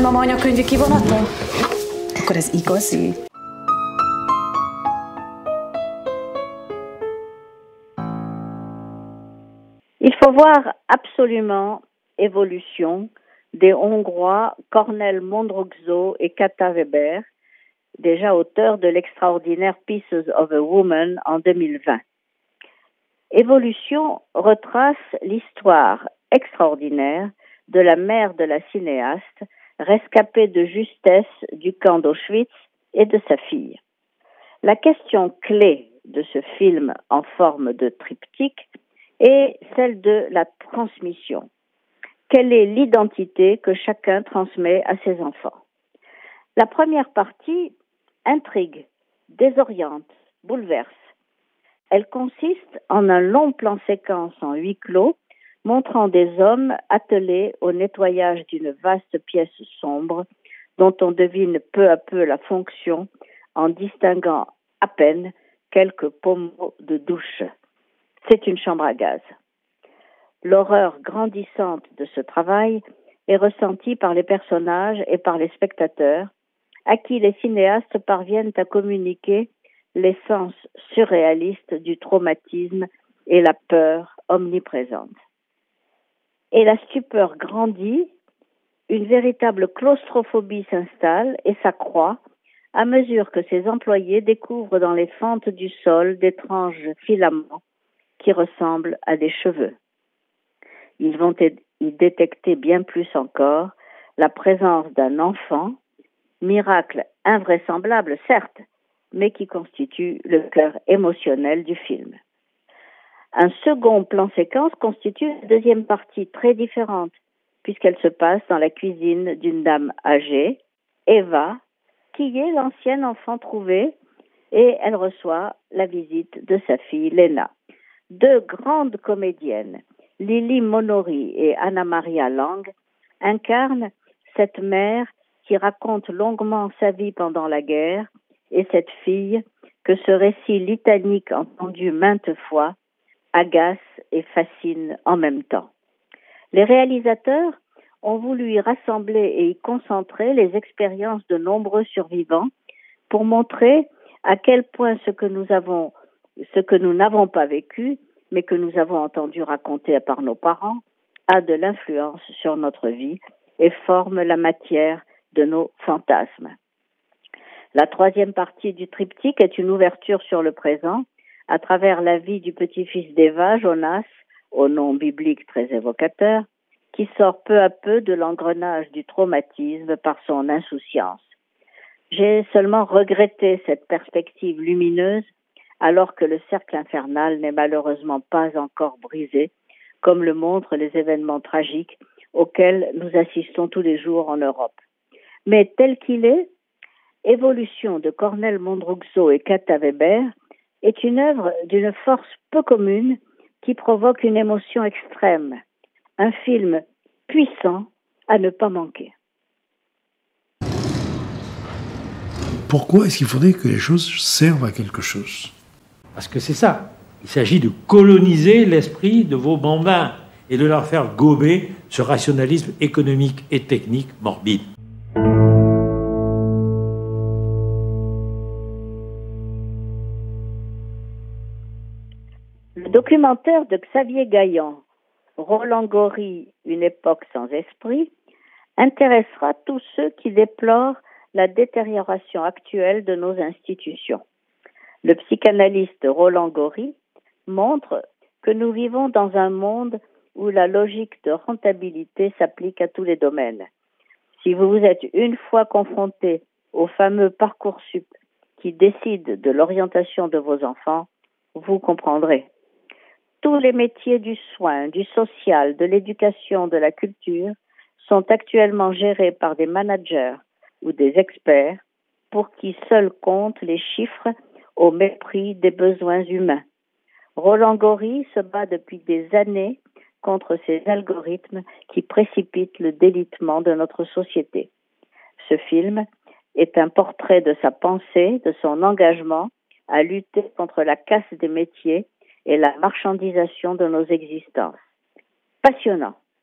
nagymama anyakönyvi kivonaton? Akkor ez igazi. Il faut voir absolument évolution des Hongrois Cornel Mondroxo et Kata Weber, déjà auteurs de l'extraordinaire Pieces of a Woman en 2020. Évolution retrace l'histoire extraordinaire de la mère de la cinéaste, rescapée de justesse du camp d'Auschwitz et de sa fille. La question clé de ce film en forme de triptyque est celle de la transmission. Quelle est l'identité que chacun transmet à ses enfants? La première partie intrigue, désoriente, bouleverse. Elle consiste en un long plan séquence en huis clos montrant des hommes attelés au nettoyage d'une vaste pièce sombre dont on devine peu à peu la fonction en distinguant à peine quelques pommeaux de douche. C'est une chambre à gaz. L'horreur grandissante de ce travail est ressentie par les personnages et par les spectateurs, à qui les cinéastes parviennent à communiquer l'essence surréaliste du traumatisme et la peur omniprésente. Et la stupeur grandit, une véritable claustrophobie s'installe et s'accroît à mesure que ses employés découvrent dans les fentes du sol d'étranges filaments qui ressemblent à des cheveux. Ils vont y détecter bien plus encore la présence d'un enfant, miracle invraisemblable certes, mais qui constitue le cœur émotionnel du film. Un second plan séquence constitue la deuxième partie très différente, puisqu'elle se passe dans la cuisine d'une dame âgée, Eva, qui est l'ancienne enfant trouvée, et elle reçoit la visite de sa fille Lena. Deux grandes comédiennes, Lily Monori et Anna Maria Lang, incarnent cette mère qui raconte longuement sa vie pendant la guerre et cette fille que ce récit litanique entendu maintes fois agace et fascine en même temps. Les réalisateurs ont voulu y rassembler et y concentrer les expériences de nombreux survivants pour montrer à quel point ce que nous avons, ce que nous n'avons pas vécu, mais que nous avons entendu raconter par nos parents, a de l'influence sur notre vie et forme la matière de nos fantasmes. La troisième partie du triptyque est une ouverture sur le présent à travers la vie du petit-fils d'Eva, Jonas, au nom biblique très évocateur, qui sort peu à peu de l'engrenage du traumatisme par son insouciance. J'ai seulement regretté cette perspective lumineuse alors que le cercle infernal n'est malheureusement pas encore brisé, comme le montrent les événements tragiques auxquels nous assistons tous les jours en Europe. Mais tel qu'il est, Évolution de Cornel Mondruxo et Kata Weber est une œuvre d'une force peu commune qui provoque une émotion extrême, un film puissant à ne pas manquer. Pourquoi est-ce qu'il faudrait que les choses servent à quelque chose? Parce que c'est ça. Il s'agit de coloniser l'esprit de vos bambins et de leur faire gober ce rationalisme économique et technique morbide. Documentaire de Xavier Gaillan, Roland Gory, Une époque sans esprit, intéressera tous ceux qui déplorent la détérioration actuelle de nos institutions. Le psychanalyste Roland Gory montre que nous vivons dans un monde où la logique de rentabilité s'applique à tous les domaines. Si vous vous êtes une fois confronté au fameux parcours sup qui décide de l'orientation de vos enfants, vous comprendrez tous les métiers du soin, du social, de l'éducation, de la culture sont actuellement gérés par des managers ou des experts pour qui seuls comptent les chiffres au mépris des besoins humains. Roland Gory se bat depuis des années contre ces algorithmes qui précipitent le délitement de notre société. Ce film est un portrait de sa pensée, de son engagement à lutter contre la casse des métiers et la marchandisation de nos existences. Passionnant.